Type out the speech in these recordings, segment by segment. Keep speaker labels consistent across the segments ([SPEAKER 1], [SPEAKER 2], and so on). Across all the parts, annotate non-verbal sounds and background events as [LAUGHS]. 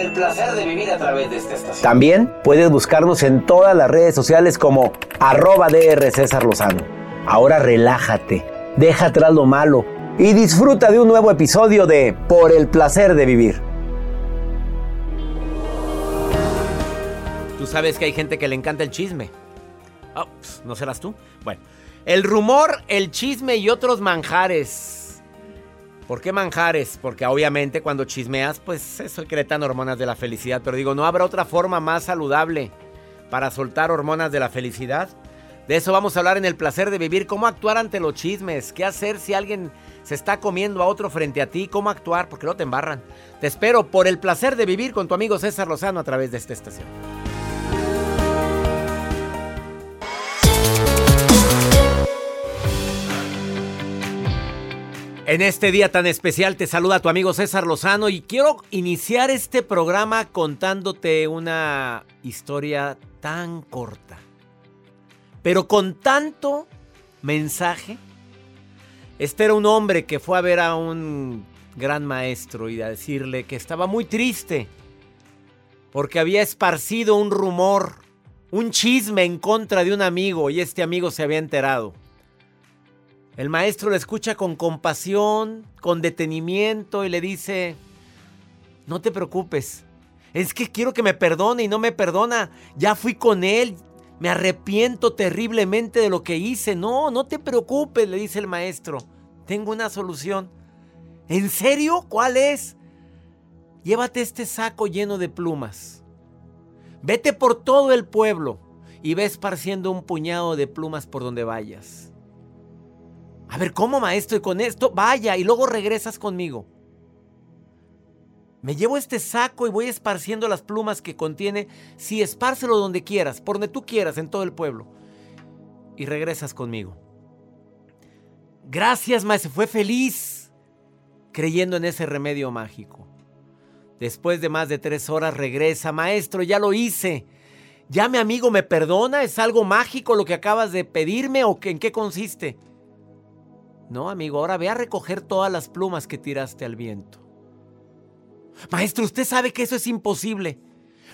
[SPEAKER 1] el placer de vivir a través de esta estación. También puedes buscarnos en todas las redes sociales como arroba DR César Lozano. Ahora relájate, deja atrás lo malo y disfruta de un nuevo episodio de Por el placer de vivir. Tú sabes que hay gente que le encanta el chisme. Oh, ¿No serás tú? Bueno, el rumor, el chisme y otros manjares ¿Por qué manjares? Porque obviamente cuando chismeas, pues eso secretan hormonas de la felicidad. Pero digo, ¿no habrá otra forma más saludable para soltar hormonas de la felicidad? De eso vamos a hablar en el placer de vivir. ¿Cómo actuar ante los chismes? ¿Qué hacer si alguien se está comiendo a otro frente a ti? ¿Cómo actuar? Porque no te embarran. Te espero por el placer de vivir con tu amigo César Lozano a través de esta estación. En este día tan especial te saluda tu amigo César Lozano y quiero iniciar este programa contándote una historia tan corta, pero con tanto mensaje. Este era un hombre que fue a ver a un gran maestro y a decirle que estaba muy triste porque había esparcido un rumor, un chisme en contra de un amigo y este amigo se había enterado. El maestro le escucha con compasión, con detenimiento y le dice, no te preocupes, es que quiero que me perdone y no me perdona, ya fui con él, me arrepiento terriblemente de lo que hice, no, no te preocupes, le dice el maestro, tengo una solución. ¿En serio? ¿Cuál es? Llévate este saco lleno de plumas. Vete por todo el pueblo y ve esparciendo un puñado de plumas por donde vayas. A ver, ¿cómo maestro? Y con esto, vaya, y luego regresas conmigo. Me llevo este saco y voy esparciendo las plumas que contiene. Sí, espárcelo donde quieras, por donde tú quieras, en todo el pueblo. Y regresas conmigo. Gracias, maestro. Fue feliz creyendo en ese remedio mágico. Después de más de tres horas regresa. Maestro, ya lo hice. ¿Ya mi amigo me perdona? ¿Es algo mágico lo que acabas de pedirme o en qué consiste? No, amigo, ahora ve a recoger todas las plumas que tiraste al viento. Maestro, usted sabe que eso es imposible.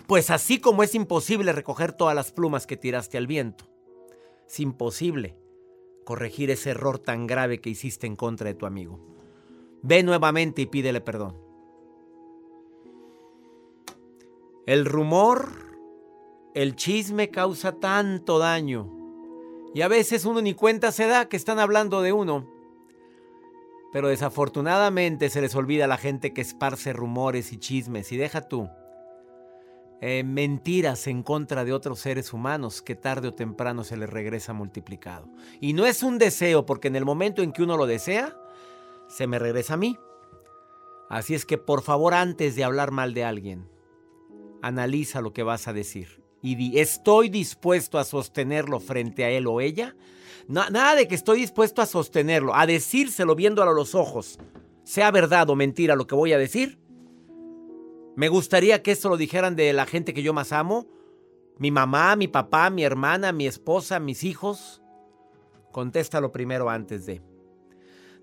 [SPEAKER 1] Pues así como es imposible recoger todas las plumas que tiraste al viento, es imposible corregir ese error tan grave que hiciste en contra de tu amigo. Ve nuevamente y pídele perdón. El rumor, el chisme causa tanto daño. Y a veces uno ni cuenta se da que están hablando de uno. Pero desafortunadamente se les olvida a la gente que esparce rumores y chismes y deja tú eh, mentiras en contra de otros seres humanos que tarde o temprano se les regresa multiplicado. Y no es un deseo, porque en el momento en que uno lo desea, se me regresa a mí. Así es que por favor antes de hablar mal de alguien, analiza lo que vas a decir y di, ¿estoy dispuesto a sostenerlo frente a él o ella? nada de que estoy dispuesto a sostenerlo, a decírselo viéndolo a los ojos, sea verdad o mentira lo que voy a decir. Me gustaría que esto lo dijeran de la gente que yo más amo ¿Mi mamá, mi papá, mi hermana, mi esposa, mis hijos? Contéstalo primero antes de.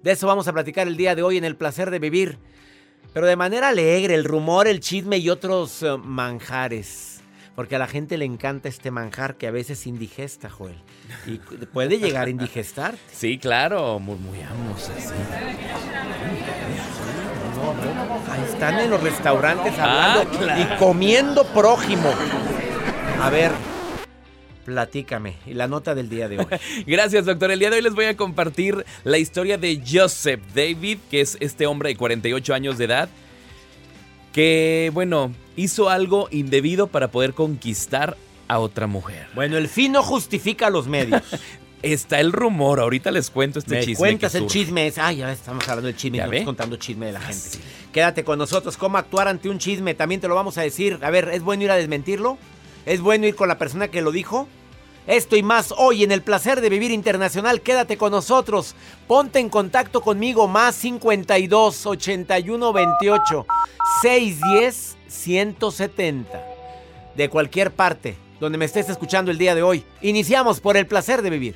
[SPEAKER 1] De eso vamos a platicar el día de hoy en el placer de vivir. Pero de manera alegre, el rumor, el chisme y otros eh, manjares. Porque a la gente le encanta este manjar que a veces indigesta, Joel. Y puede llegar a indigestar. [LAUGHS]
[SPEAKER 2] Sí, claro, murmuramos así.
[SPEAKER 1] Ahí están en los restaurantes
[SPEAKER 2] Ah,
[SPEAKER 1] hablando
[SPEAKER 2] claro.
[SPEAKER 1] y comiendo prójimo. A ver, platícame. Y la nota del día de hoy. [LAUGHS]
[SPEAKER 2] Gracias, doctor. El día de hoy les voy a compartir la historia de Joseph David, que es este hombre de 48 años de edad, que, bueno, hizo algo indebido para poder conquistar a otra mujer.
[SPEAKER 1] Bueno, el fin no justifica los medios. [LAUGHS]
[SPEAKER 2] Está el rumor, ahorita les cuento este
[SPEAKER 1] Me
[SPEAKER 2] chisme.
[SPEAKER 1] cuentas el chisme. Es, ay, ya estamos hablando del chisme. Estamos contando chisme de la gente.
[SPEAKER 2] Fácil.
[SPEAKER 1] Quédate con nosotros. ¿Cómo actuar ante un chisme? También te lo vamos a decir. A ver, ¿es bueno ir a desmentirlo? ¿Es bueno ir con la persona que lo dijo? Esto y más hoy en el placer de vivir internacional. Quédate con nosotros. Ponte en contacto conmigo. Más 52 81 28 610 170. De cualquier parte donde me estés escuchando el día de hoy. Iniciamos por el placer de vivir.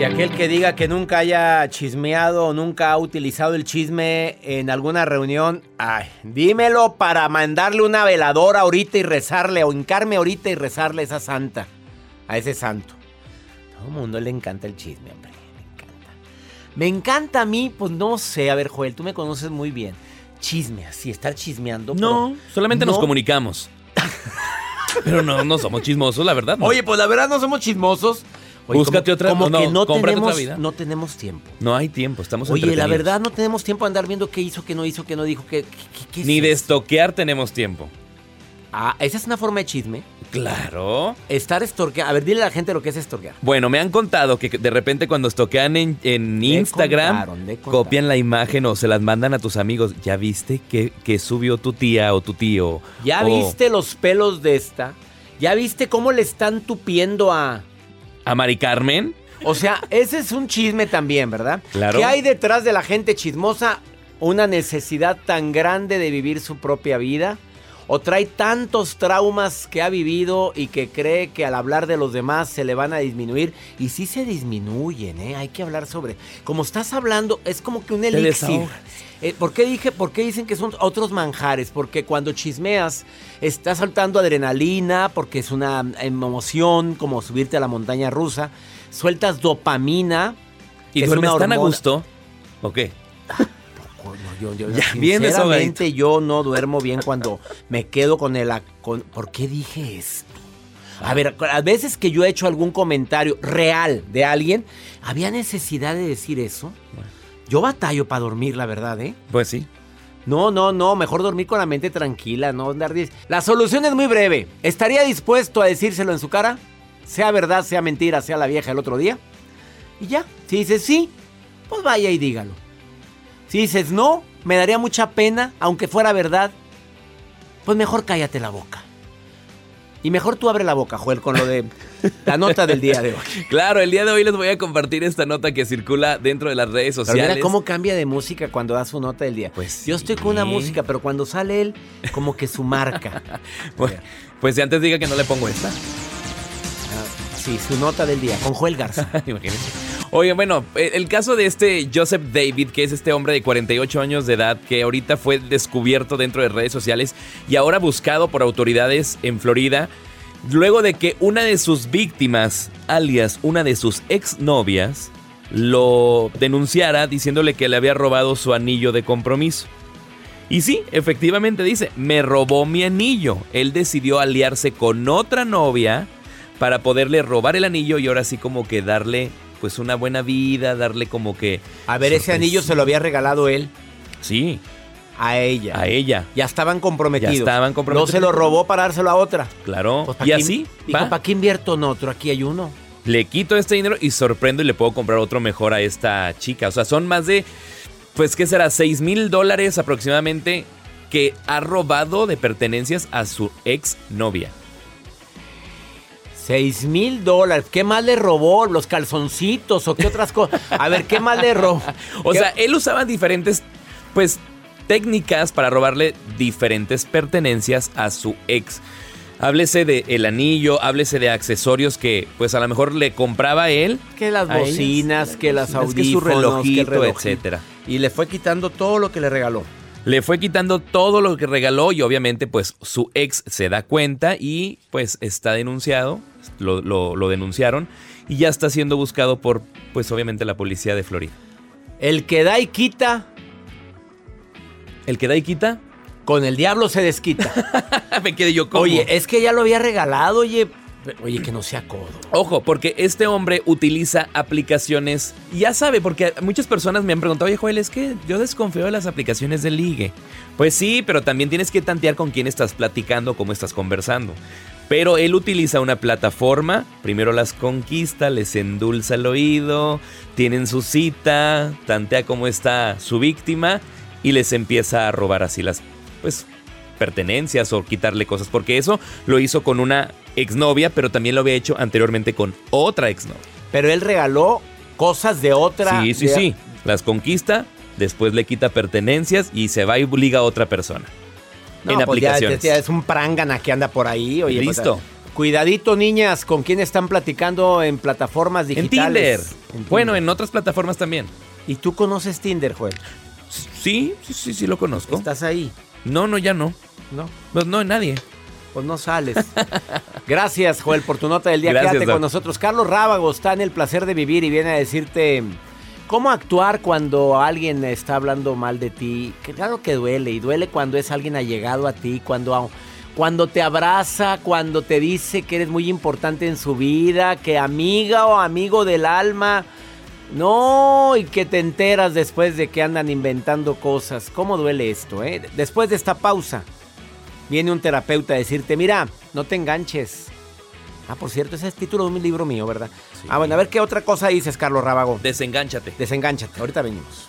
[SPEAKER 1] Y aquel que diga que nunca haya chismeado o nunca ha utilizado el chisme en alguna reunión, ay, dímelo para mandarle una veladora ahorita y rezarle, o hincarme ahorita y rezarle a esa santa, a ese santo. todo el mundo le encanta el chisme, hombre, le encanta. Me encanta a mí, pues no sé, a ver, Joel, tú me conoces muy bien. Chisme, así, estar chismeando.
[SPEAKER 2] No, solamente nos
[SPEAKER 1] no.
[SPEAKER 2] comunicamos. [LAUGHS] Pero no, no somos chismosos, la verdad. no.
[SPEAKER 1] Oye, pues la verdad no somos chismosos. Oye,
[SPEAKER 2] Búscate
[SPEAKER 1] como,
[SPEAKER 2] otra-
[SPEAKER 1] Como
[SPEAKER 2] no,
[SPEAKER 1] que no tenemos,
[SPEAKER 2] otra vida.
[SPEAKER 1] no tenemos tiempo.
[SPEAKER 2] No hay tiempo, estamos
[SPEAKER 1] Oye, la verdad no tenemos tiempo de andar viendo qué hizo, qué no hizo, qué no dijo, qué,
[SPEAKER 2] Ni de estoquear tenemos tiempo.
[SPEAKER 1] Ah, esa es una forma de chisme.
[SPEAKER 2] Claro.
[SPEAKER 1] Estar estorqueando. A ver, dile a la gente lo que es estorquear.
[SPEAKER 2] Bueno, me han contado que de repente cuando estoquean en, Instagram,
[SPEAKER 1] contaron.
[SPEAKER 2] copian la imagen o se las mandan a tus amigos. ¿Ya viste que, que subió tu tía o tu tío?
[SPEAKER 1] ¿Ya
[SPEAKER 2] O
[SPEAKER 1] viste los pelos de esta? ¿Ya viste cómo le están tupiendo a...?
[SPEAKER 2] ¿A Mari Carmen?
[SPEAKER 1] O sea, ese es un chisme también, ¿verdad?
[SPEAKER 2] Claro.
[SPEAKER 1] ¿Qué hay detrás de la gente chismosa? Una necesidad tan grande de vivir su propia vida. O trae tantos traumas que ha vivido y que cree que al hablar de los demás se le van a disminuir. Y sí se disminuyen, ¿eh? Hay que hablar sobre... Como estás hablando, es como que un elixir. Eh, ¿por, qué dije, ¿Por qué dicen que son otros manjares? Porque cuando chismeas, estás saltando adrenalina, porque es una emoción como subirte a la montaña rusa. Sueltas dopamina.
[SPEAKER 2] ¿Y duermes tan a gusto? ¿O qué? [LAUGHS]
[SPEAKER 1] yo, yo, ya, [LAUGHS] sinceramente yo no duermo bien cuando me quedo con el... Con, ¿Por qué dije esto? A ver, a veces que yo he hecho algún comentario real de alguien, ¿había necesidad de decir eso? Yo batallo para dormir, la verdad, ¿eh?
[SPEAKER 2] Pues sí.
[SPEAKER 1] No, no, no, mejor dormir con la mente tranquila, no andar... La solución es muy breve. ¿Estaría dispuesto a decírselo en su cara? Sea verdad, sea mentira, sea la vieja el otro día. Y ya, si dices sí, pues vaya y dígalo. Si dices no, me daría mucha pena, aunque fuera verdad, pues mejor cállate la boca. Y mejor tú abre la boca, Joel, con lo de [LAUGHS] la nota del día de hoy.
[SPEAKER 2] Claro, el día de hoy les voy a compartir esta nota que circula dentro de las redes sociales.
[SPEAKER 1] mira cómo cambia de música cuando da su nota del día. Pues yo estoy con una música, pero cuando sale él, como que su marca. [LAUGHS]
[SPEAKER 2] pues, pues si antes diga que no le pongo esta.
[SPEAKER 1] Sí, su nota del día, con Joel Garza. [LAUGHS]
[SPEAKER 2] Oye, bueno, el caso de este Joseph David, que es este hombre de 48 años de edad, que ahorita fue descubierto dentro de redes sociales y ahora buscado por autoridades en Florida, luego de que una de sus víctimas, alias una de sus exnovias, lo denunciara diciéndole que le había robado su anillo de compromiso. Y sí, efectivamente dice, me robó mi anillo. Él decidió aliarse con otra novia para poderle robar el anillo y ahora sí como que darle pues una buena vida, darle como que...
[SPEAKER 1] A ver, ese anillo se lo había regalado él.
[SPEAKER 2] Sí.
[SPEAKER 1] A ella.
[SPEAKER 2] A ella.
[SPEAKER 1] Ya estaban comprometidos.
[SPEAKER 2] Ya estaban comprometidos.
[SPEAKER 1] No se lo robó para dárselo a otra.
[SPEAKER 2] Claro. Pues, y así.
[SPEAKER 1] ¿para qué invierto en otro? Aquí hay uno.
[SPEAKER 2] Le quito este dinero y sorprendo y le puedo comprar otro mejor a esta chica. O sea, son más de, pues, ¿qué será? 6 mil dólares aproximadamente que ha robado de pertenencias a su ex novia.
[SPEAKER 1] 6 mil dólares. ¿Qué más le robó? ¿Los calzoncitos o qué otras cosas? A ver, ¿qué más le robó? [LAUGHS]
[SPEAKER 2] o sea, él usaba diferentes, pues, técnicas para robarle diferentes pertenencias a su ex. Háblese de el anillo, háblese de accesorios que pues a lo mejor le compraba él.
[SPEAKER 1] Que las bocinas, que las audífonos, que su relojito,
[SPEAKER 2] etcétera.
[SPEAKER 1] Y le fue quitando todo lo que le regaló.
[SPEAKER 2] Le fue quitando todo lo que regaló y obviamente pues su ex se da cuenta y pues está denunciado lo, denunciaron y ya está siendo buscado por, pues obviamente, la policía de Florida.
[SPEAKER 1] El que da y quita.
[SPEAKER 2] El que da y quita.
[SPEAKER 1] Con el diablo se desquita. [LAUGHS]
[SPEAKER 2] Me quedé yo como.
[SPEAKER 1] Oye, es que ya lo había regalado, oye. Oye, que no sea codo.
[SPEAKER 2] Ojo, porque este hombre utiliza aplicaciones. Ya sabe, porque muchas personas me han preguntado, oye, Joel, es que yo desconfío de las aplicaciones de ligue. Pues sí, pero también tienes que tantear con quién estás platicando, cómo estás conversando. Pero él utiliza una plataforma, primero las conquista, les endulza el oído, tienen su cita, tantea cómo está su víctima y les empieza a robar así las pues pertenencias o quitarle cosas, porque eso lo hizo con una exnovia, pero también lo había hecho anteriormente con otra exnovia.
[SPEAKER 1] Pero él regaló cosas de otra.
[SPEAKER 2] Sí, sí, sí. Las conquista, después le quita pertenencias y se va y liga a otra persona
[SPEAKER 1] en pues aplicaciones. es un prangana que anda por ahí. Oye,
[SPEAKER 2] pues, Listo.
[SPEAKER 1] cuidadito, niñas, con quién están platicando en plataformas digitales.
[SPEAKER 2] En Tinder. Bueno, en otras plataformas también.
[SPEAKER 1] ¿Y tú conoces Tinder, Joel?
[SPEAKER 2] Sí, sí, sí, sí lo conozco.
[SPEAKER 1] ¿Estás ahí?
[SPEAKER 2] No, no, ya no.
[SPEAKER 1] No.
[SPEAKER 2] Pues no, nadie.
[SPEAKER 1] Pues no sales. [LAUGHS] Gracias, Joel, por tu nota del día. Quédate con nosotros. Carlos Rábago está en el placer de vivir y viene a decirte ¿Cómo actuar cuando alguien está hablando mal de ti? Claro que duele y duele cuando es alguien allegado a ti, cuando, cuando te abraza, cuando te dice que eres muy importante en su vida, que amiga o amigo del alma. No, y que te enteras después de que andan inventando cosas. ¿Cómo duele esto? Eh? Después de esta pausa, viene un terapeuta a decirte, mira, no te enganches. Ah, por cierto, ese es el título de un libro mío, ¿verdad? Ah, bueno, a ver qué otra cosa dices, Carlos Rábago.
[SPEAKER 2] Desengánchate.
[SPEAKER 1] Desengánchate, ahorita venimos.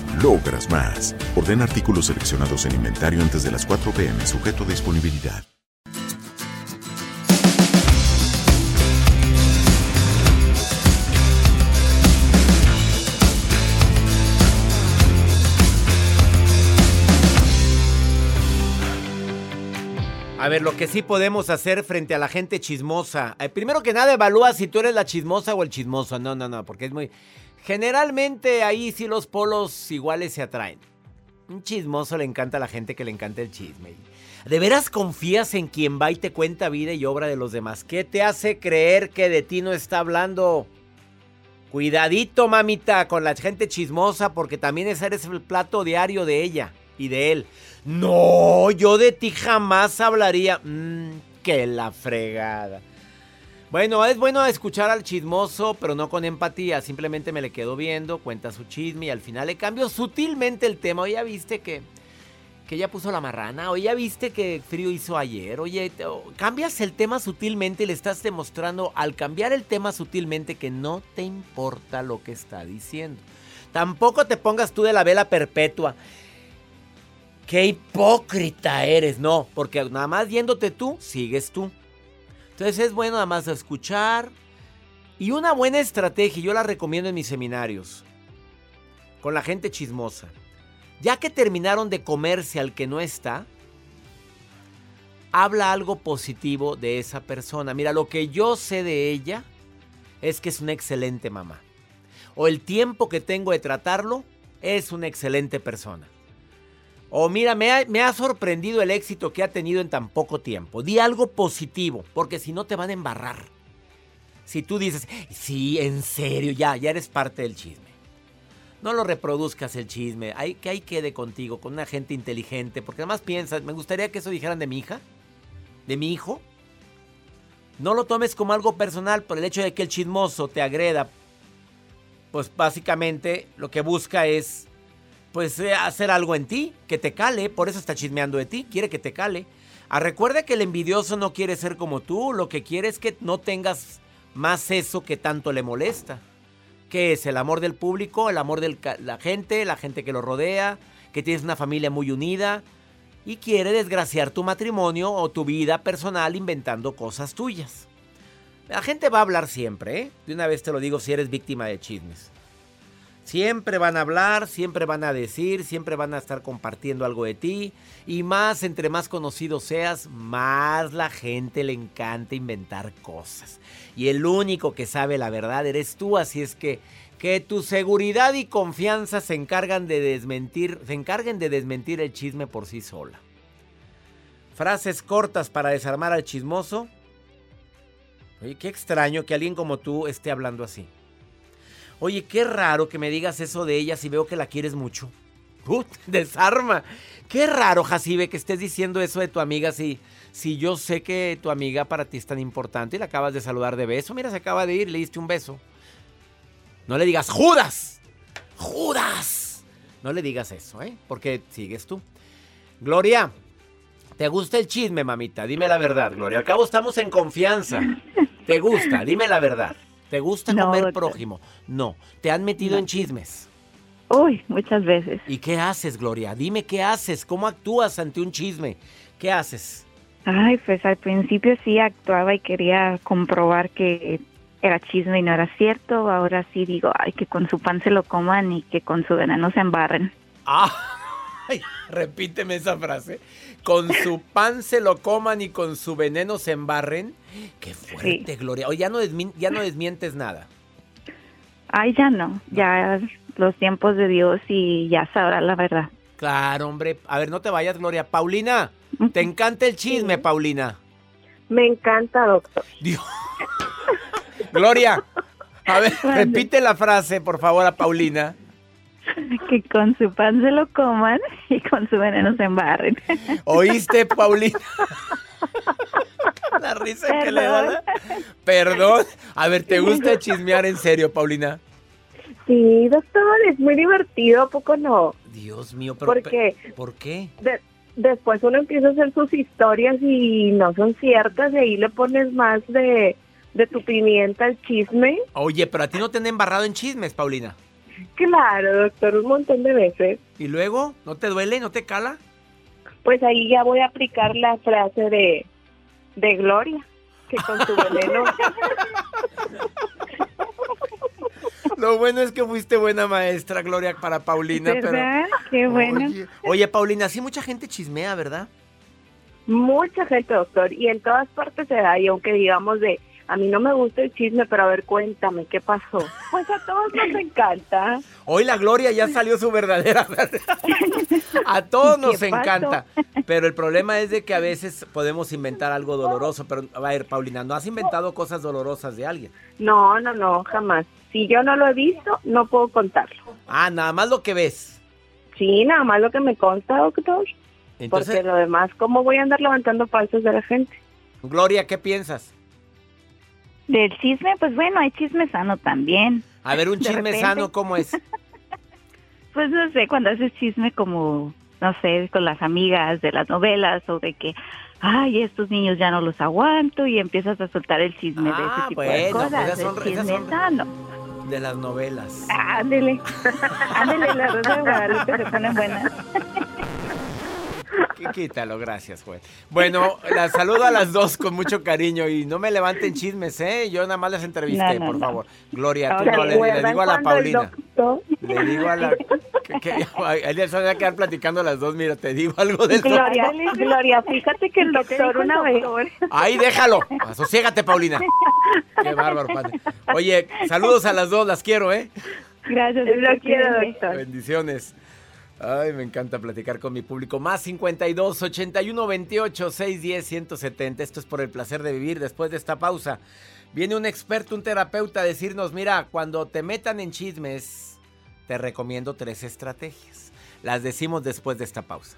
[SPEAKER 3] logras más. Orden artículos seleccionados en inventario antes de las 4 pm, sujeto a disponibilidad.
[SPEAKER 1] A ver, lo que sí podemos hacer frente a la gente chismosa. Eh, primero que nada, evalúa si tú eres la chismosa o el chismoso. No, no, no, porque es muy... Generalmente ahí sí los polos iguales se atraen. Un chismoso le encanta a la gente que le encanta el chisme. ¿De veras confías en quien va y te cuenta vida y obra de los demás? ¿Qué te hace creer que de ti no está hablando? Cuidadito, mamita, con la gente chismosa, porque también ese eres el plato diario de ella y de él. No, yo de ti jamás hablaría. Mmm, que la fregada. Bueno, es bueno escuchar al chismoso, pero no con empatía. Simplemente me le quedo viendo, cuenta su chisme y al final le cambio sutilmente el tema. Oye, ya viste que, que ya puso la marrana. Oye, ya viste que frío hizo ayer. Oye, cambias el tema sutilmente y le estás demostrando al cambiar el tema sutilmente que no te importa lo que está diciendo. Tampoco te pongas tú de la vela perpetua. Qué hipócrita eres. No, porque nada más yéndote tú, sigues tú. Entonces es bueno nada más escuchar. Y una buena estrategia, yo la recomiendo en mis seminarios, con la gente chismosa. Ya que terminaron de comerse al que no está, habla algo positivo de esa persona. Mira, lo que yo sé de ella es que es una excelente mamá. O el tiempo que tengo de tratarlo es una excelente persona. O mira, me ha, sorprendido el éxito que ha tenido en tan poco tiempo. Di algo positivo, porque si no te van a embarrar. Si tú dices, sí, en serio, ya, ya eres parte del chisme. No lo reproduzcas el chisme, hay, que ahí quede contigo, con una gente inteligente, porque además piensas, me gustaría que eso dijeran de mi hija, de mi hijo. No lo tomes como algo personal por el hecho de que el chismoso te agreda. Pues básicamente lo que busca es pues eh, hacer algo en ti, que te cale, por eso está chismeando de ti, quiere que te cale. Ah, recuerda que el envidioso no quiere ser como tú, lo que quiere es que no tengas más eso que tanto le molesta. ¿Qué es? El amor del público, el amor de la gente, la gente que lo rodea, que tienes una familia muy unida y quiere desgraciar tu matrimonio o tu vida personal inventando cosas tuyas. La gente va a hablar siempre, ¿eh? De una vez te lo digo si eres víctima de chismes. Siempre van a hablar, siempre van a decir, siempre van a estar compartiendo algo de ti. Y más, entre más conocido seas, más la gente le encanta inventar cosas. Y el único que sabe la verdad eres tú, así es que que tu seguridad y confianza se encargan de desmentir, se encarguen de desmentir el chisme por sí sola. Frases cortas para desarmar al chismoso. Oye, qué extraño que alguien como tú esté hablando así. Oye, qué raro que me digas eso de ella si veo que la quieres mucho. Put, [LAUGHS] desarma. Qué raro, Jacibe, que estés diciendo eso de tu amiga si, si yo sé que tu amiga para ti es tan importante y la acabas de saludar de beso. Mira, se acaba de ir, le diste un beso. No le digas, Judas. Judas. No le digas eso, ¿eh? Porque sigues tú. Gloria, ¿te gusta el chisme, mamita? Dime la verdad, Gloria. Al cabo estamos en confianza. ¿Te gusta? Dime la verdad. ¿Te gusta
[SPEAKER 4] No,
[SPEAKER 1] comer
[SPEAKER 4] doctor.
[SPEAKER 1] prójimo? No. ¿Te han metido en chismes?
[SPEAKER 4] Uy, muchas veces.
[SPEAKER 1] ¿Y qué haces, Gloria? Dime qué haces. ¿Cómo actúas ante un chisme? ¿Qué haces?
[SPEAKER 4] Ay, pues al principio sí actuaba y quería comprobar que era chisme y no era cierto. Ahora sí digo, ay, que con su pan se lo coman y que con su veneno se embarren.
[SPEAKER 1] Ah, [LAUGHS] ay, repíteme esa frase. Con su pan se lo coman y con su veneno se embarren. Qué fuerte, Gloria. Oye, ya no, ya no desmientes nada.
[SPEAKER 4] Ay, ya no, ya los tiempos de Dios y ya sabrá la verdad.
[SPEAKER 1] Claro, hombre. A ver, no te vayas, Gloria. Paulina, ¿te encanta el chisme, Paulina?
[SPEAKER 5] Me encanta, doctor.
[SPEAKER 1] Dios. [LAUGHS] Gloria, a ver, repite la frase, por favor, a Paulina. [LAUGHS]
[SPEAKER 4] Que con su pan se lo coman y con su veneno se embarren.
[SPEAKER 1] ¿Oíste, [LAUGHS] Paulina? La risa que le da. la- Perdón. A ver, ¿te gusta chismear en serio, Paulina?
[SPEAKER 5] Sí, doctor, es muy divertido, ¿a poco no?
[SPEAKER 1] Dios mío, pero
[SPEAKER 5] ¿Por qué?
[SPEAKER 1] pe- ¿Por qué?
[SPEAKER 5] De- después uno empieza a hacer sus historias y no son ciertas y ahí le pones más de, de tu pimienta al chisme.
[SPEAKER 1] Oye, pero a ti no te han embarrado en chismes, Paulina.
[SPEAKER 5] Claro, doctor, un montón de veces.
[SPEAKER 1] ¿Y luego? ¿No te duele? ¿No te cala?
[SPEAKER 5] Pues ahí ya voy a aplicar la frase de, de Gloria, que con su veneno... [LAUGHS]
[SPEAKER 1] Lo bueno es que fuiste buena maestra, Gloria, para Paulina. pero-.
[SPEAKER 4] Qué bueno.
[SPEAKER 1] Oye, oye, Paulina, sí mucha gente chismea, ¿verdad?
[SPEAKER 5] Mucha gente, doctor, y en todas partes se da, y aunque digamos de, a mí no me gusta el chisme, pero a ver, cuéntame, ¿qué pasó? Pues a todos nos [LAUGHS] encanta.
[SPEAKER 1] Hoy la Gloria ya salió su verdadera. [LAUGHS] a todos nos encanta. Pero el problema es de que a veces podemos inventar algo doloroso. Pero, a ver, Paulina, ¿no has inventado cosas dolorosas de alguien?
[SPEAKER 5] No, no, no, jamás. Si yo no lo he visto, no puedo contarlo.
[SPEAKER 1] Ah, nada más lo que ves.
[SPEAKER 5] Sí, nada más lo que me consta, doctor.
[SPEAKER 1] Entonces,
[SPEAKER 5] porque lo demás, ¿cómo voy a andar levantando falsos de la gente?
[SPEAKER 1] Gloria, ¿qué piensas?
[SPEAKER 4] Del chisme, pues bueno, hay chisme sano también.
[SPEAKER 1] A ver, un
[SPEAKER 4] De
[SPEAKER 1] chisme
[SPEAKER 4] repente.
[SPEAKER 1] sano, ¿cómo es? [LAUGHS]
[SPEAKER 4] Pues no sé, cuando haces chisme como, no sé, con las amigas de las novelas o de que, ay, estos niños ya no los aguanto y empiezas a soltar el chisme de
[SPEAKER 1] Ah,
[SPEAKER 4] ese tipo de
[SPEAKER 1] bueno, pues
[SPEAKER 4] cosas.
[SPEAKER 1] esas son-
[SPEAKER 4] el
[SPEAKER 1] esas
[SPEAKER 4] chisme
[SPEAKER 1] son-
[SPEAKER 4] sano.
[SPEAKER 1] De las novelas.
[SPEAKER 4] Ándele, [LAUGHS] ándele, la rosa de Guadalupe se pone buena.
[SPEAKER 1] Quí- Quítalo, gracias, juez. Bueno, las saludo a las dos con mucho cariño y no me levanten chismes, ¿eh? Yo nada más las entrevisté,
[SPEAKER 4] No, no,
[SPEAKER 1] por
[SPEAKER 4] no.
[SPEAKER 1] favor. Gloria, tú
[SPEAKER 4] ¿Se
[SPEAKER 1] no le, le digo a la Paulina. Le digo a la. Que, que, ahí les van a quedar platicando las dos. Mira, te digo algo del.
[SPEAKER 5] Gloria, Gloria, fíjate que el doctor una vez...
[SPEAKER 1] Ahí déjalo. Asociégate, Paulina. Qué bárbaro, padre. Oye, saludos a las dos, las quiero, ¿eh?
[SPEAKER 4] Gracias,
[SPEAKER 5] Lo quiero, doctor.
[SPEAKER 1] Bendiciones. Ay, me encanta platicar con mi público. Más 52 81 28 610 170. Esto es por el placer de vivir. Después de esta pausa, viene un experto, un terapeuta a decirnos: Mira, cuando te metan en chismes, te recomiendo tres estrategias. Las decimos después de esta pausa.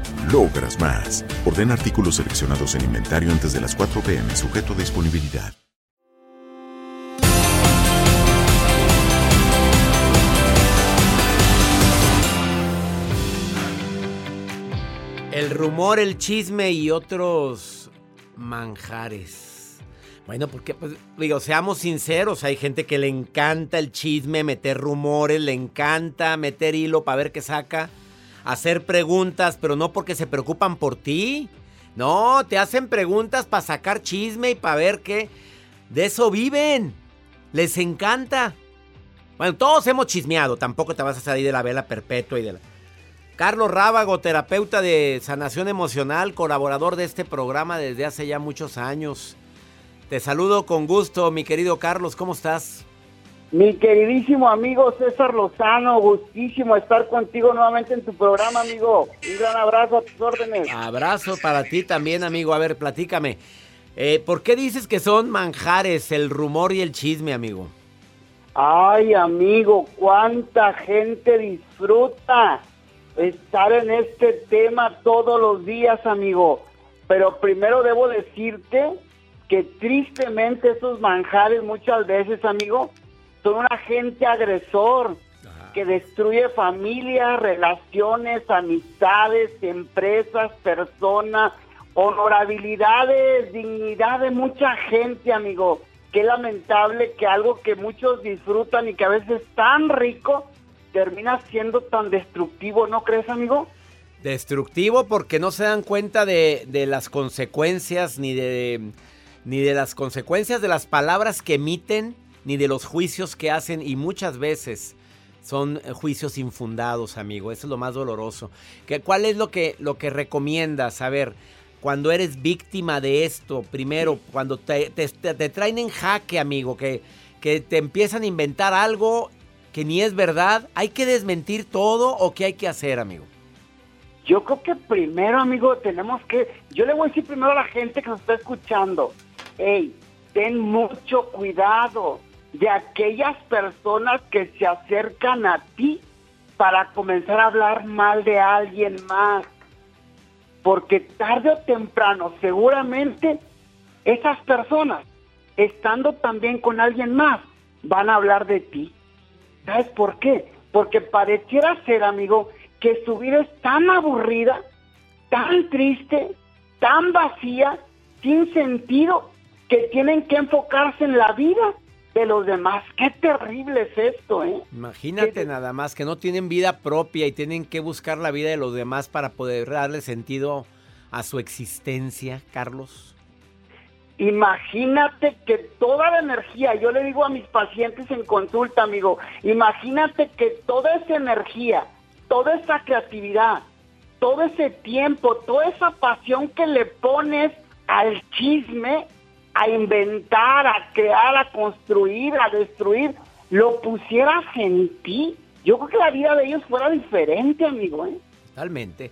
[SPEAKER 3] logras más. Orden artículos seleccionados en inventario antes de las 4 pm, sujeto a disponibilidad.
[SPEAKER 1] El rumor, el chisme y otros manjares. Bueno, porque, pues, digo, seamos sinceros, hay gente que le encanta el chisme, meter rumores, le encanta meter hilo para ver qué saca, hacer preguntas, pero no porque se preocupan por ti. No, te hacen preguntas para sacar chisme y para ver qué. De eso viven. Les encanta. Bueno, todos hemos chismeado, tampoco te vas a salir de la vela perpetua y de la... Carlos Rábago, terapeuta de sanación emocional, colaborador de este programa desde hace ya muchos años. Te saludo con gusto, mi querido Carlos, ¿cómo estás?
[SPEAKER 6] Mi queridísimo amigo César Lozano, gustísimo estar contigo nuevamente en tu programa, amigo. Un gran abrazo a tus órdenes.
[SPEAKER 1] Abrazo para ti también, amigo. A ver, platícame. Eh, ¿Por qué dices que son manjares el rumor y el chisme, amigo?
[SPEAKER 6] Ay, amigo, cuánta gente disfruta estar en este tema todos los días, amigo. Pero primero debo decirte que tristemente esos manjares muchas veces, amigo, son un agente agresor que destruye familias, relaciones, amistades, empresas, personas, honorabilidades, dignidad de mucha gente, amigo. Qué lamentable que algo que muchos disfrutan y que a veces es tan rico termina siendo tan destructivo, ¿no crees, amigo?
[SPEAKER 1] Destructivo porque no se dan cuenta de, de las consecuencias ni de, ni de las consecuencias de las palabras que emiten ni de los juicios que hacen y muchas veces son juicios infundados, amigo. Eso es lo más doloroso. ¿Qué, ¿Cuál es lo que, lo que recomiendas? A ver, cuando eres víctima de esto, primero, cuando te, te, te traen en jaque, amigo, que, que te empiezan a inventar algo que ni es verdad, ¿hay que desmentir todo o qué hay que hacer, amigo?
[SPEAKER 6] Yo creo que primero, amigo, tenemos que... Yo le voy a decir primero a la gente que nos está escuchando, hey, ten mucho cuidado de aquellas personas que se acercan a ti para comenzar a hablar mal de alguien más. Porque tarde o temprano, seguramente, esas personas, estando también con alguien más, van a hablar de ti. ¿Sabes por qué? Porque pareciera ser, amigo, que su vida es tan aburrida, tan triste, tan vacía, sin sentido, que tienen que enfocarse en la vida de los demás. Qué terrible es esto, ¿eh?
[SPEAKER 1] Imagínate nada más que no tienen vida propia y tienen que buscar la vida de los demás para poder darle sentido a su existencia, Carlos.
[SPEAKER 6] Imagínate que toda la energía, yo le digo a mis pacientes en consulta, amigo, imagínate que toda esa energía, toda esa creatividad, todo ese tiempo, toda esa pasión que le pones al chisme, a inventar, a crear, a construir, a destruir, lo pusieras en ti, yo creo que la vida de ellos fuera diferente, amigo. ¿eh?
[SPEAKER 1] Totalmente.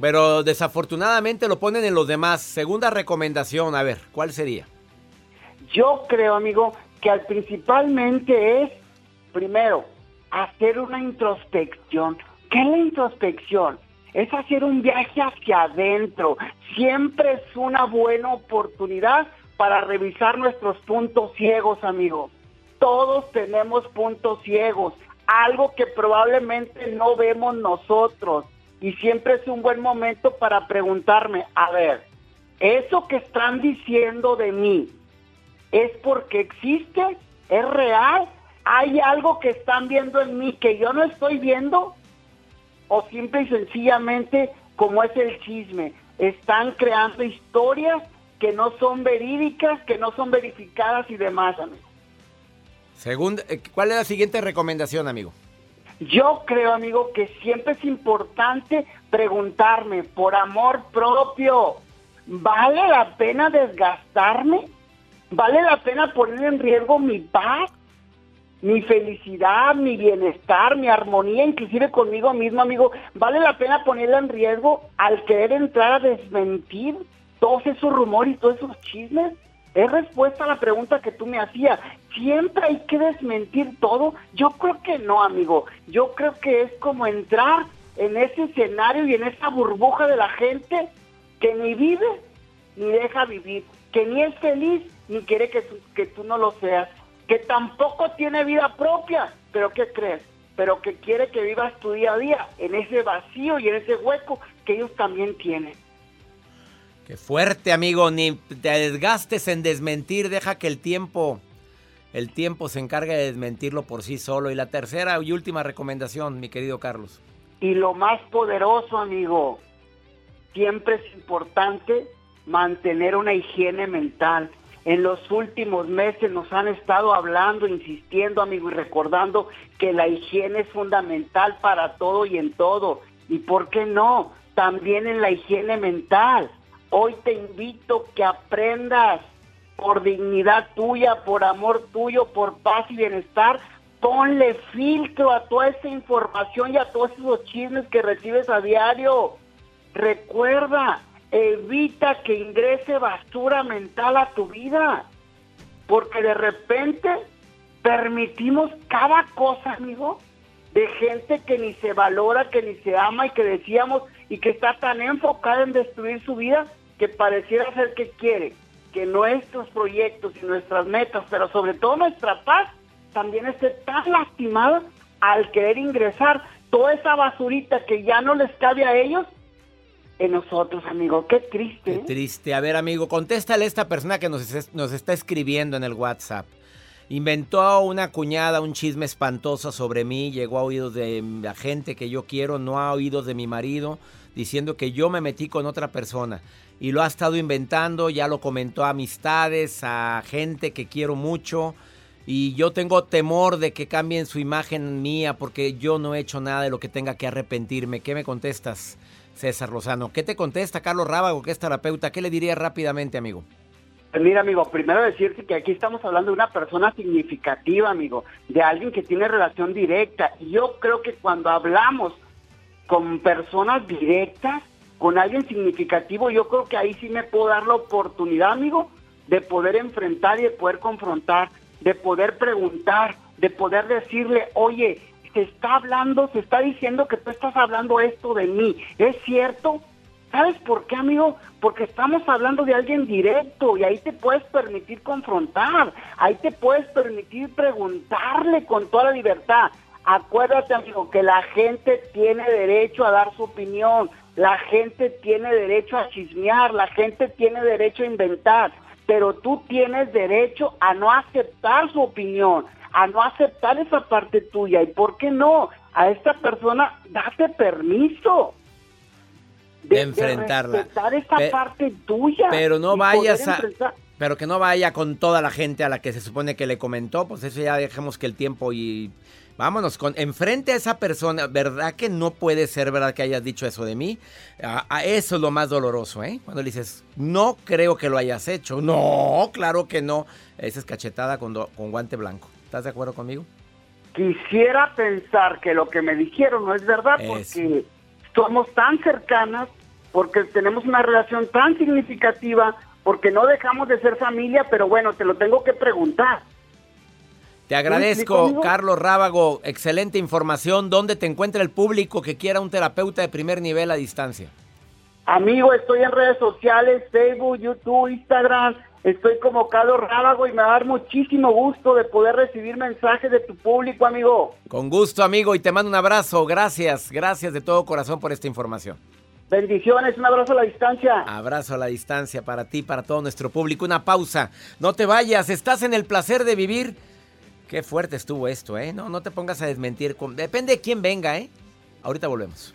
[SPEAKER 1] Pero desafortunadamente lo ponen en los demás. Segunda recomendación, a ver, ¿cuál sería?
[SPEAKER 6] Yo creo, amigo, que al principalmente es, primero, hacer una introspección. ¿Qué es la introspección? Es hacer un viaje hacia adentro. Siempre es una buena oportunidad para revisar nuestros puntos ciegos, amigo. Todos tenemos puntos ciegos, algo que probablemente no vemos nosotros. y siempre es un buen momento para preguntarme, a ver, ¿eso que están diciendo de mí es porque existe? ¿Es real? ¿Hay algo que están viendo en mí que yo no estoy viendo? ¿O simple y sencillamente, como es el chisme, están creando historias que no son verídicas, que no son verificadas y demás, amigo?
[SPEAKER 1] Segunda, eh, ¿Cuál es la siguiente recomendación, amigo?
[SPEAKER 6] Yo creo, amigo, que siempre es importante preguntarme, por amor propio, ¿vale la pena desgastarme? ¿Vale la pena poner en riesgo mi paz? mi felicidad, mi bienestar, mi armonía, inclusive conmigo mismo, amigo, vale la pena ponerla en riesgo al querer entrar a desmentir todos esos rumores y todos esos chismes. Es respuesta a la pregunta que tú me hacías. ¿Siempre hay que desmentir todo? Yo creo que no, amigo. Yo creo que es como entrar en ese escenario y en esa burbuja de la gente que ni vive ni deja vivir, que ni es feliz ni quiere que, tú no lo seas que tampoco tiene vida propia, pero ¿qué crees? Pero que quiere que vivas tu día a día en ese vacío y en ese hueco que ellos también tienen.
[SPEAKER 1] Qué fuerte, amigo, ni te desgastes en desmentir, deja que el tiempo el tiempo se encargue de desmentirlo por sí solo. Y la tercera y última recomendación, mi querido Carlos.
[SPEAKER 6] Y lo más poderoso, amigo, siempre es importante mantener una higiene mental en los últimos meses nos han estado hablando, insistiendo, amigo, y recordando que la higiene es fundamental para todo y en todo. ¿Y por qué no? También en la higiene mental. Hoy te invito que aprendas por dignidad tuya, por amor tuyo, por paz y bienestar. Ponle filtro a toda esa información y a todos esos chismes que recibes a diario. Recuerda, evita que ingrese basura mental a tu vida, porque de repente permitimos cada cosa, amigo, de gente que ni se valora, que ni se ama y que decíamos y que está tan enfocada en destruir su vida que pareciera ser que quiere que nuestros proyectos y nuestras metas, pero sobre todo nuestra paz, también esté tan lastimada al querer ingresar toda esa basurita que ya no les cabe a ellos en nosotros, amigo. Qué triste.
[SPEAKER 1] Qué
[SPEAKER 6] ¿eh?
[SPEAKER 1] triste. A ver, amigo, contéstale a esta persona que nos, nos está escribiendo en el WhatsApp. Inventó una cuñada un chisme espantoso sobre mí, llegó a oídos de la gente que yo quiero, no a oídos de mi marido, diciendo que yo me metí con otra persona. Y lo ha estado inventando, ya lo comentó a amistades, a gente que quiero mucho. Y yo tengo temor de que cambien su imagen mía porque yo no he hecho nada de lo que tenga que arrepentirme. ¿Qué me contestas? César Lozano. ¿Qué te contesta Carlos Rábago, que es terapeuta? ¿Qué le dirías rápidamente, amigo?
[SPEAKER 6] Pues mira, amigo, primero decirte que aquí estamos hablando de una persona significativa, amigo, de alguien que tiene relación directa. Y yo creo que cuando hablamos con personas directas, con alguien significativo, yo creo que ahí sí me puedo dar la oportunidad, amigo, de poder enfrentar y de poder confrontar, de poder preguntar, de poder decirle, oye, se está hablando, se está diciendo que tú estás hablando esto de mí. ¿Es cierto? ¿Sabes por qué, amigo? Porque estamos hablando de alguien directo y ahí te puedes permitir confrontar, ahí te puedes permitir preguntarle con toda la libertad. Acuérdate, amigo, que la gente tiene derecho a dar su opinión, la gente tiene derecho a chismear, la gente tiene derecho a inventar, pero tú tienes derecho a no aceptar su opinión, a no aceptar esa parte tuya. ¿Y por qué no? A esta persona date permiso.
[SPEAKER 1] De, enfrentarla.
[SPEAKER 6] De esa parte tuya.
[SPEAKER 1] Pero no vayas a... Pero que no vaya con toda la gente a la que se supone que le comentó, pues eso ya dejemos que el tiempo y vámonos con enfrente a esa persona, ¿verdad que no puede ser verdad que hayas dicho eso de mí? A, eso es lo más doloroso, ¿eh? Cuando le dices, "No creo que lo hayas hecho." No, claro que no. Esa es cachetada con, con guante blanco. ¿Estás de acuerdo conmigo?
[SPEAKER 6] Quisiera pensar que lo que me dijeron no es verdad porque somos tan cercanas, porque tenemos una relación tan significativa, porque no dejamos de ser familia, pero bueno, te lo tengo que preguntar.
[SPEAKER 1] Te agradezco, Carlos Rábago. Excelente información. ¿Dónde te encuentra el público que quiera un terapeuta de primer nivel a distancia?
[SPEAKER 6] Amigo, estoy en redes sociales, Facebook, YouTube, Instagram. Estoy como Carlos Rábago y me va a dar muchísimo gusto de poder recibir mensajes de tu público, amigo.
[SPEAKER 1] Con gusto, amigo, y te mando un abrazo. Gracias, gracias de todo corazón por esta información.
[SPEAKER 6] Bendiciones, un abrazo a la distancia.
[SPEAKER 1] Abrazo a la distancia para ti, para todo nuestro público. Una pausa. No te vayas, estás en el placer de vivir. Qué fuerte estuvo esto, ¿eh? No, no te pongas a desmentir. Depende de quién venga, ¿eh? Ahorita volvemos.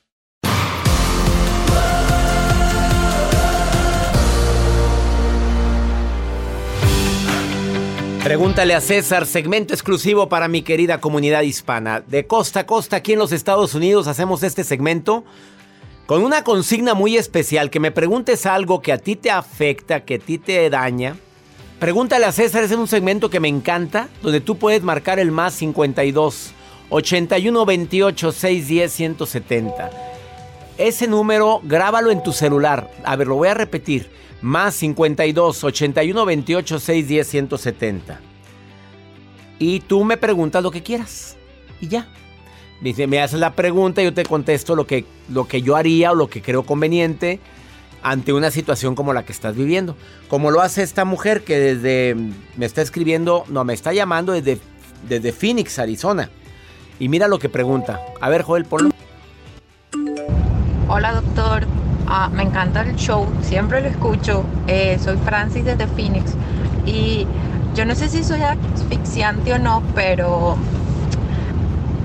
[SPEAKER 1] Pregúntale a César, segmento exclusivo para mi querida comunidad hispana. De costa a costa aquí en los Estados Unidos hacemos este segmento con una consigna muy especial, que me preguntes algo que a ti te afecta, que a ti te daña. Pregúntale a César, es un segmento que me encanta, donde tú puedes marcar el más 52 81 28 610 170. Ese número, grábalo en tu celular. A ver, lo voy a repetir más 52 81 28 610 170. Y tú me preguntas lo que quieras. Y ya. Dice, me haces la pregunta y yo te contesto lo que, lo que yo haría o lo que creo conveniente ante una situación como la que estás viviendo. Como lo hace esta mujer que desde me está escribiendo, no, me está llamando desde, desde Phoenix, Arizona. Y mira lo que pregunta. A ver, Joel, ponlo.
[SPEAKER 7] Hola, doctor. Ah, me encanta el show, siempre lo escucho. Eh, soy Francis desde Phoenix y yo no sé si soy asfixiante o no, pero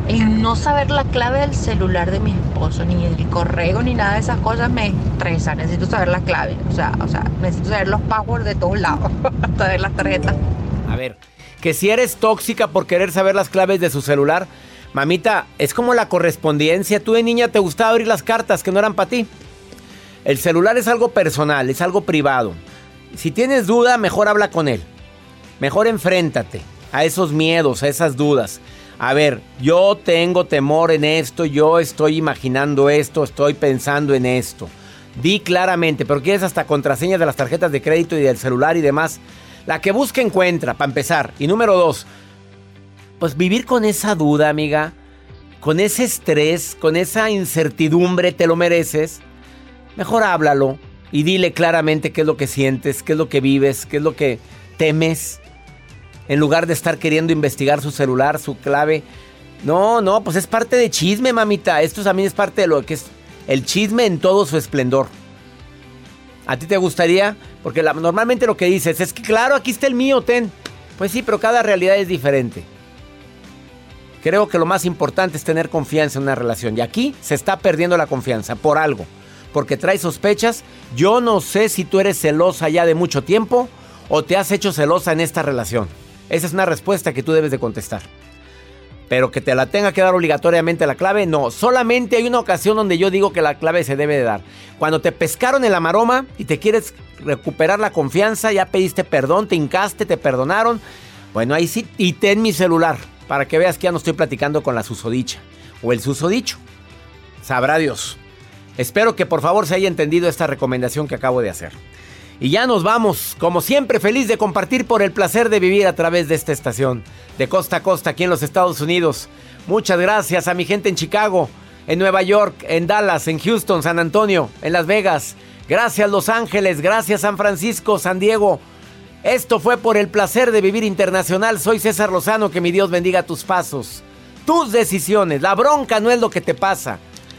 [SPEAKER 7] el no saber la clave del celular de mi esposo, ni el correo, ni nada de esas cosas me estresa. Necesito saber la clave. O sea, o sea, necesito saber los passwords de todos lados, [LAUGHS] de las tarjetas.
[SPEAKER 1] A ver, que si eres tóxica por querer saber las claves de su celular, mamita, es como la correspondencia. Tú de niña te gustaba abrir las cartas que no eran para ti. El celular es algo personal, es algo privado. Si tienes duda, mejor habla con él. Mejor enfréntate a esos miedos, a esas dudas. A ver, yo tengo temor en esto, yo estoy imaginando esto, estoy pensando en esto. Di claramente, pero quieres hasta contraseñas de las tarjetas de crédito y del celular y demás. La que busca encuentra, para empezar. Y número dos, pues vivir con esa duda, amiga, con ese estrés, con esa incertidumbre, te lo mereces. Mejor háblalo y dile claramente qué es lo que sientes, qué es lo que vives, qué es lo que temes. En lugar de estar queriendo investigar su celular, su clave. No, no, pues es parte de chisme, mamita. Esto también es parte de lo que es el chisme en todo su esplendor. ¿A ti te gustaría? Porque normalmente lo que dices es que, claro, aquí está el mío, ten. Pues sí, pero cada realidad es diferente. Creo que lo más importante es tener confianza en una relación. Y aquí se está perdiendo la confianza por algo porque trae sospechas. Yo no sé si tú eres celosa ya de mucho tiempo o te has hecho celosa en esta relación. Esa es una respuesta que tú debes de contestar. Pero que te la tenga que dar obligatoriamente la clave, no. Solamente hay una ocasión donde yo digo que la clave se debe de dar. Cuando te pescaron en la maroma y te quieres recuperar la confianza, ya pediste perdón, te hincaste, te perdonaron. Bueno, ahí sí, y ten mi celular para que veas que ya no estoy platicando con la susodicha o el susodicho. Sabrá Dios. Espero que por favor se haya entendido esta recomendación que acabo de hacer. Y ya nos vamos, como siempre, feliz de compartir por el placer de vivir a través de esta estación, de costa a costa aquí en los Estados Unidos. Muchas gracias a mi gente en Chicago, en Nueva York, en Dallas, en Houston, San Antonio, en Las Vegas. Gracias Los Ángeles, gracias San Francisco, San Diego. Esto fue por el placer de vivir internacional. Soy César Lozano, que mi Dios bendiga tus pasos, tus decisiones. La bronca no es lo que te pasa,